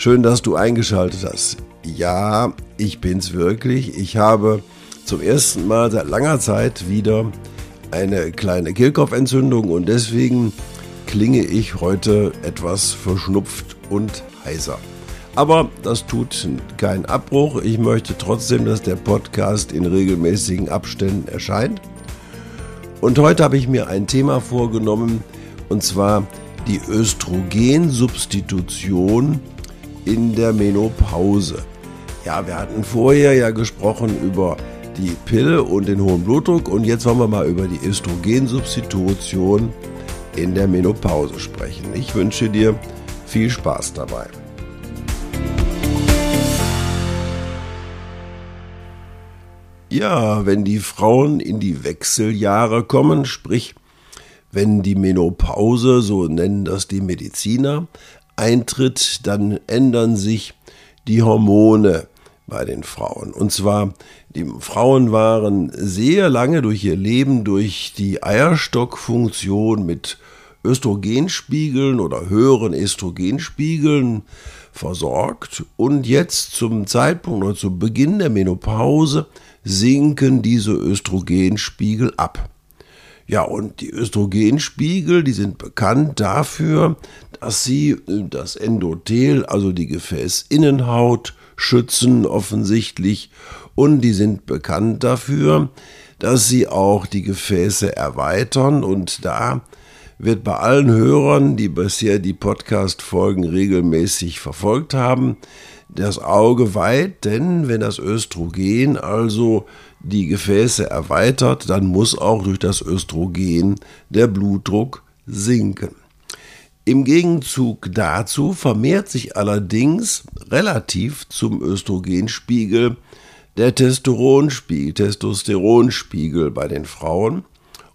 Schön, dass du eingeschaltet hast. Ja, ich bin's wirklich. Ich habe zum ersten Mal seit langer Zeit wieder eine kleine Kehlkopfentzündung und deswegen klinge ich heute etwas verschnupft und heiser. Aber das tut keinen Abbruch. Ich möchte trotzdem, dass der Podcast in regelmäßigen Abständen erscheint. Und heute habe ich mir ein Thema vorgenommen, und zwar die Östrogensubstitution in der Menopause. Ja, wir hatten vorher ja gesprochen über die Pille und den hohen Blutdruck und jetzt wollen wir mal über die Östrogensubstitution in der Menopause sprechen. Ich wünsche dir viel Spaß dabei. Ja, wenn die Frauen in die Wechseljahre kommen, sprich, wenn die Menopause, so nennen das die Mediziner, eintritt, dann ändern sich die Hormone bei den Frauen. Und zwar, die Frauen waren sehr lange durch ihr Leben durch die Eierstockfunktion mit Östrogenspiegeln oder höheren Östrogenspiegeln versorgt und jetzt zum Zeitpunkt oder zu Beginn der Menopause sinken diese Östrogenspiegel ab. Ja, und die Östrogenspiegel, die sind bekannt dafür, dass sie äh, das Endothel, also die Gefäßinnenhaut, schützen offensichtlich. Und die sind bekannt dafür, dass sie auch die Gefäße erweitern. Und da wird bei allen Hörern, die bisher die Podcast-Folgen regelmäßig verfolgt haben, das Auge weit, denn wenn das Östrogen also die Gefäße erweitert, dann muss auch durch das Östrogen der Blutdruck sinken. Im Gegenzug dazu vermehrt sich allerdings relativ zum Östrogenspiegel der Testosteronspiegel, Testosteronspiegel bei den Frauen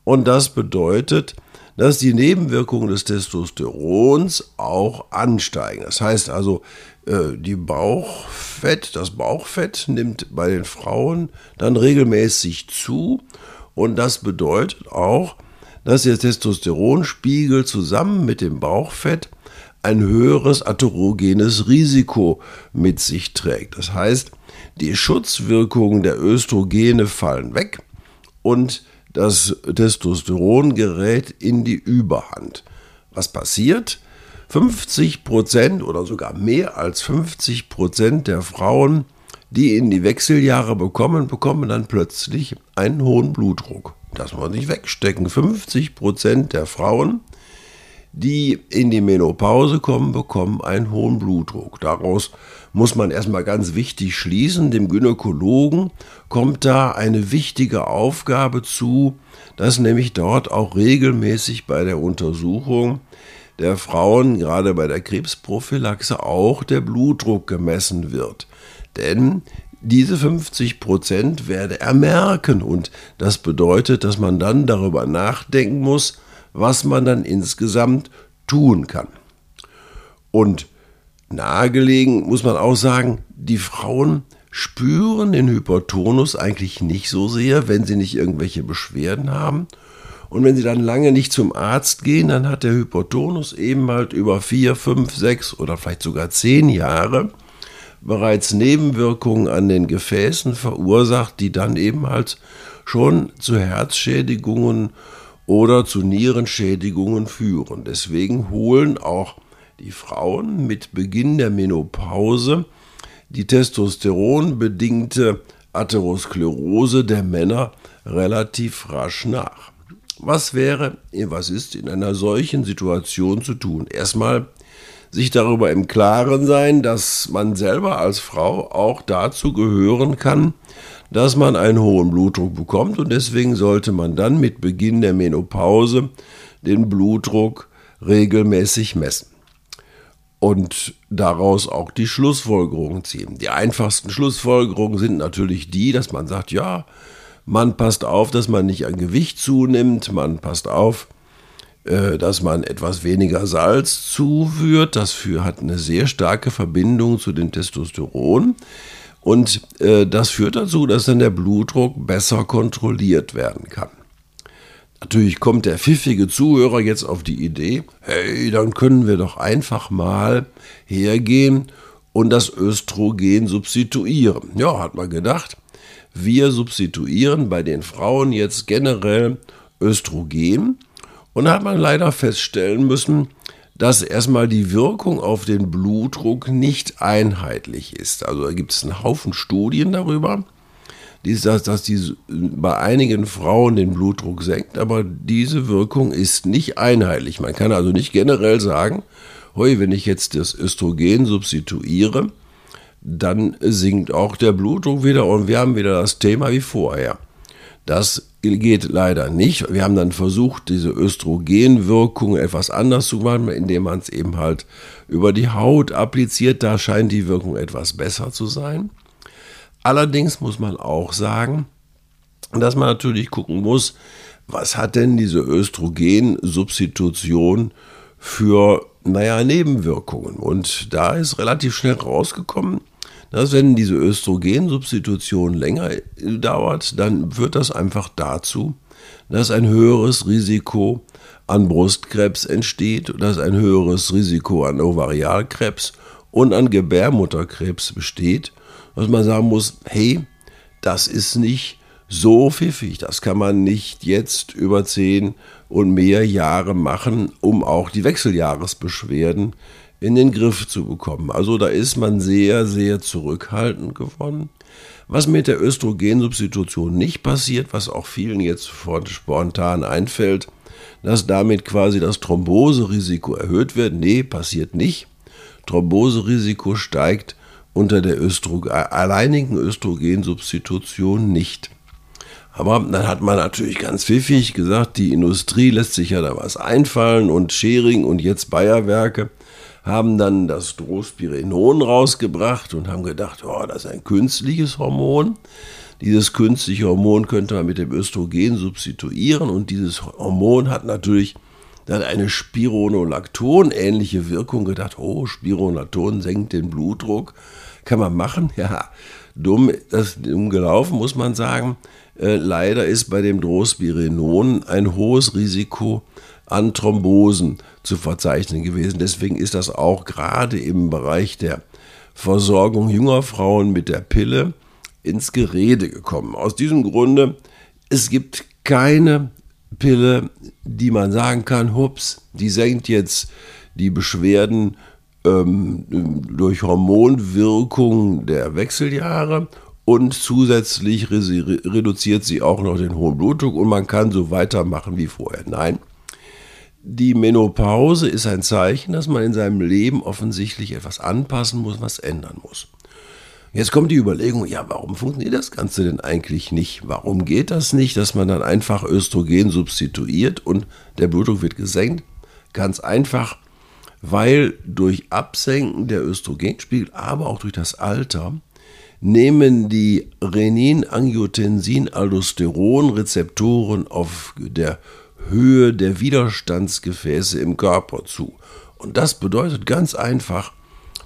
und das bedeutet, dass die Nebenwirkungen des Testosterons auch ansteigen. Das heißt also, äh, die Bauchfett, das Bauchfett nimmt bei den Frauen dann regelmäßig zu und das bedeutet auch, dass der Testosteronspiegel zusammen mit dem Bauchfett ein höheres atherogenes Risiko mit sich trägt. Das heißt, die Schutzwirkungen der Östrogene fallen weg und das Testosteron gerät in die Überhand. Was passiert? 50 Prozent oder sogar mehr als 50 Prozent der Frauen, die in die Wechseljahre bekommen, bekommen dann plötzlich einen hohen Blutdruck. Das muss man nicht wegstecken. 50 Prozent der Frauen, die in die Menopause kommen, bekommen einen hohen Blutdruck. Daraus muss man erstmal ganz wichtig schließen, dem Gynäkologen kommt da eine wichtige Aufgabe zu, dass nämlich dort auch regelmäßig bei der Untersuchung der Frauen, gerade bei der Krebsprophylaxe, auch der Blutdruck gemessen wird. Denn diese 50 Prozent werde er merken und das bedeutet, dass man dann darüber nachdenken muss, was man dann insgesamt tun kann. Und nahegelegen muss man auch sagen, die Frauen spüren den Hypertonus eigentlich nicht so sehr, wenn sie nicht irgendwelche Beschwerden haben. Und wenn sie dann lange nicht zum Arzt gehen, dann hat der Hypertonus eben halt über vier, fünf, sechs oder vielleicht sogar zehn Jahre bereits Nebenwirkungen an den Gefäßen verursacht, die dann eben halt schon zu Herzschädigungen oder zu Nierenschädigungen führen. Deswegen holen auch die Frauen mit Beginn der Menopause die testosteronbedingte Atherosklerose der Männer relativ rasch nach. Was wäre, was ist in einer solchen Situation zu tun? Erstmal sich darüber im Klaren sein, dass man selber als Frau auch dazu gehören kann, dass man einen hohen Blutdruck bekommt und deswegen sollte man dann mit Beginn der Menopause den Blutdruck regelmäßig messen. Und daraus auch die Schlussfolgerungen ziehen. Die einfachsten Schlussfolgerungen sind natürlich die, dass man sagt, ja, man passt auf, dass man nicht an Gewicht zunimmt, man passt auf, äh, dass man etwas weniger Salz zuführt. Das hat eine sehr starke Verbindung zu dem Testosteron. Und äh, das führt dazu, dass dann der Blutdruck besser kontrolliert werden kann. Natürlich kommt der pfiffige Zuhörer jetzt auf die Idee, hey, dann können wir doch einfach mal hergehen und das Östrogen substituieren. Ja, hat man gedacht, wir substituieren bei den Frauen jetzt generell Östrogen. Und hat man leider feststellen müssen, dass erstmal die Wirkung auf den Blutdruck nicht einheitlich ist. Also da gibt es einen Haufen Studien darüber dass, dass die bei einigen Frauen den Blutdruck senkt, aber diese Wirkung ist nicht einheitlich. Man kann also nicht generell sagen, hoi, wenn ich jetzt das Östrogen substituiere, dann sinkt auch der Blutdruck wieder und wir haben wieder das Thema wie vorher. Das geht leider nicht. Wir haben dann versucht, diese Östrogenwirkung etwas anders zu machen, indem man es eben halt über die Haut appliziert. Da scheint die Wirkung etwas besser zu sein. Allerdings muss man auch sagen, dass man natürlich gucken muss, was hat denn diese Östrogensubstitution für, naja, Nebenwirkungen. Und da ist relativ schnell rausgekommen, dass wenn diese Östrogensubstitution länger dauert, dann führt das einfach dazu, dass ein höheres Risiko an Brustkrebs entsteht, dass ein höheres Risiko an Ovarialkrebs und an Gebärmutterkrebs besteht dass man sagen muss, hey, das ist nicht so pfiffig, das kann man nicht jetzt über zehn und mehr Jahre machen, um auch die Wechseljahresbeschwerden in den Griff zu bekommen. Also da ist man sehr, sehr zurückhaltend geworden. Was mit der Östrogensubstitution nicht passiert, was auch vielen jetzt spontan einfällt, dass damit quasi das Thromboserisiko erhöht wird. Nee, passiert nicht. Thromboserisiko steigt unter der Östro alleinigen Östrogensubstitution nicht. Aber dann hat man natürlich ganz pfiffig gesagt, die Industrie lässt sich ja da was einfallen und Schering und jetzt Bayerwerke haben dann das Drospirenon rausgebracht und haben gedacht, oh, das ist ein künstliches Hormon. Dieses künstliche Hormon könnte man mit dem Östrogen substituieren und dieses Hormon hat natürlich dann eine Spironolakton-ähnliche Wirkung gedacht, oh, Spironolakton senkt den Blutdruck. Kann man machen, ja. Dumm, das dumm gelaufen, muss man sagen. Äh, leider ist bei dem Drospirenon ein hohes Risiko an Thrombosen zu verzeichnen gewesen. Deswegen ist das auch gerade im Bereich der Versorgung junger Frauen mit der Pille ins Gerede gekommen. Aus diesem Grunde, es gibt keine Pille, die man sagen kann, hups, die senkt jetzt die Beschwerden ähm, durch Hormonwirkung der Wechseljahre und zusätzlich reduziert sie auch noch den hohen Blutdruck und man kann so weitermachen wie vorher. Nein, die Menopause ist ein Zeichen, dass man in seinem Leben offensichtlich etwas anpassen muss, was ändern muss. Jetzt kommt die Überlegung, ja, warum funktioniert das Ganze denn eigentlich nicht? Warum geht das nicht, dass man dann einfach Östrogen substituiert und der Blutdruck wird gesenkt? Ganz einfach, weil durch Absenken der Östrogenspiegel, aber auch durch das Alter, nehmen die Renin-Angiotensin-Aldosteron-Rezeptoren auf der Höhe der Widerstandsgefäße im Körper zu. Und das bedeutet ganz einfach,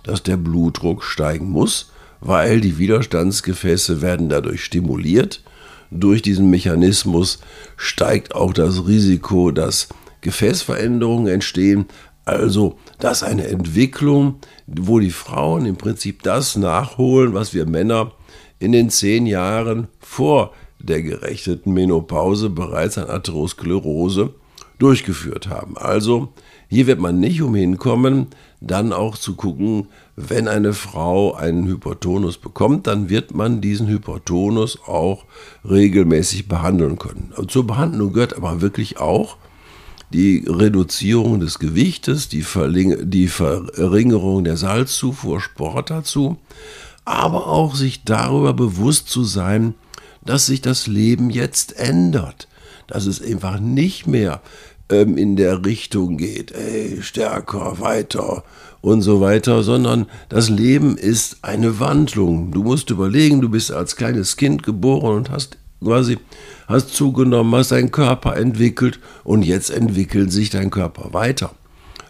dass der Blutdruck steigen muss, weil die Widerstandsgefäße werden dadurch stimuliert. Durch diesen Mechanismus steigt auch das Risiko, dass Gefäßveränderungen entstehen, also, das ist eine Entwicklung, wo die Frauen im Prinzip das nachholen, was wir Männer in den zehn Jahren vor der gerechteten Menopause bereits an Atherosklerose durchgeführt haben. Also, hier wird man nicht umhin kommen, dann auch zu gucken, wenn eine Frau einen Hypertonus bekommt, dann wird man diesen Hypertonus auch regelmäßig behandeln können. Und zur Behandlung gehört aber wirklich auch, die Reduzierung des Gewichtes, die, die Verringerung der Salzzufuhr, Sport dazu, aber auch sich darüber bewusst zu sein, dass sich das Leben jetzt ändert, dass es einfach nicht mehr ähm, in der Richtung geht, ey, stärker, weiter und so weiter, sondern das Leben ist eine Wandlung. Du musst überlegen, du bist als kleines Kind geboren und hast quasi hast zugenommen, hast deinen Körper entwickelt und jetzt entwickelt sich dein Körper weiter.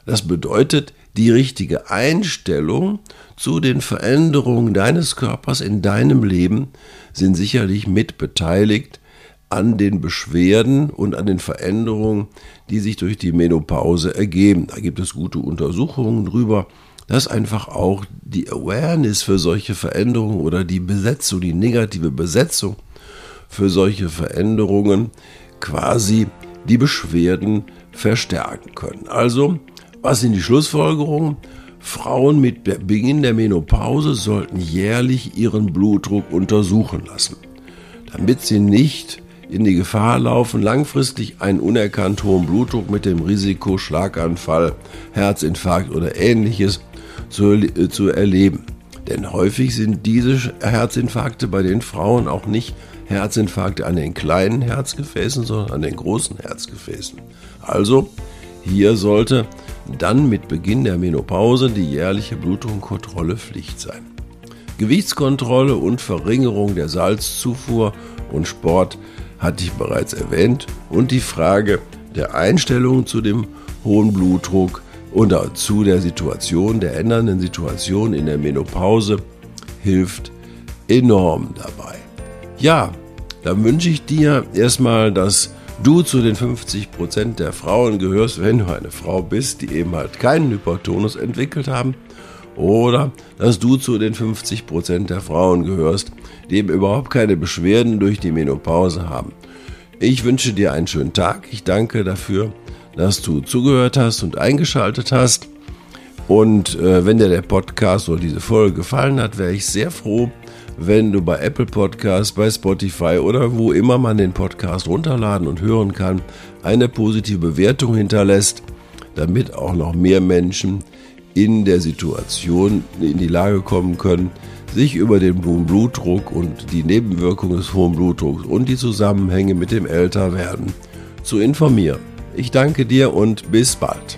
Das bedeutet, die richtige Einstellung zu den Veränderungen deines Körpers in deinem Leben sind sicherlich mitbeteiligt an den Beschwerden und an den Veränderungen, die sich durch die Menopause ergeben. Da gibt es gute Untersuchungen drüber, dass einfach auch die Awareness für solche Veränderungen oder die Besetzung, die negative Besetzung für solche Veränderungen quasi die Beschwerden verstärken können. Also, was sind die Schlussfolgerungen? Frauen mit Beginn der Menopause sollten jährlich ihren Blutdruck untersuchen lassen, damit sie nicht in die Gefahr laufen, langfristig einen unerkannt hohen Blutdruck mit dem Risiko Schlaganfall, Herzinfarkt oder ähnliches zu, äh, zu erleben. Denn häufig sind diese Herzinfarkte bei den Frauen auch nicht Herzinfarkte an den kleinen Herzgefäßen, sondern an den großen Herzgefäßen. Also, hier sollte dann mit Beginn der Menopause die jährliche Blutdruckkontrolle Pflicht sein. Gewichtskontrolle und Verringerung der Salzzufuhr und Sport hatte ich bereits erwähnt und die Frage der Einstellung zu dem hohen Blutdruck und zu der Situation, der ändernden Situation in der Menopause hilft enorm dabei. Ja, dann wünsche ich dir erstmal, dass du zu den 50% der Frauen gehörst, wenn du eine Frau bist, die eben halt keinen Hypertonus entwickelt haben. Oder dass du zu den 50% der Frauen gehörst, die eben überhaupt keine Beschwerden durch die Menopause haben. Ich wünsche dir einen schönen Tag. Ich danke dafür, dass du zugehört hast und eingeschaltet hast. Und äh, wenn dir der Podcast oder diese Folge gefallen hat, wäre ich sehr froh, wenn du bei Apple Podcasts, bei Spotify oder wo immer man den Podcast runterladen und hören kann, eine positive Bewertung hinterlässt, damit auch noch mehr Menschen in der Situation in die Lage kommen können, sich über den hohen Blutdruck und die Nebenwirkungen des hohen Blutdrucks und die Zusammenhänge mit dem Älterwerden zu informieren. Ich danke dir und bis bald.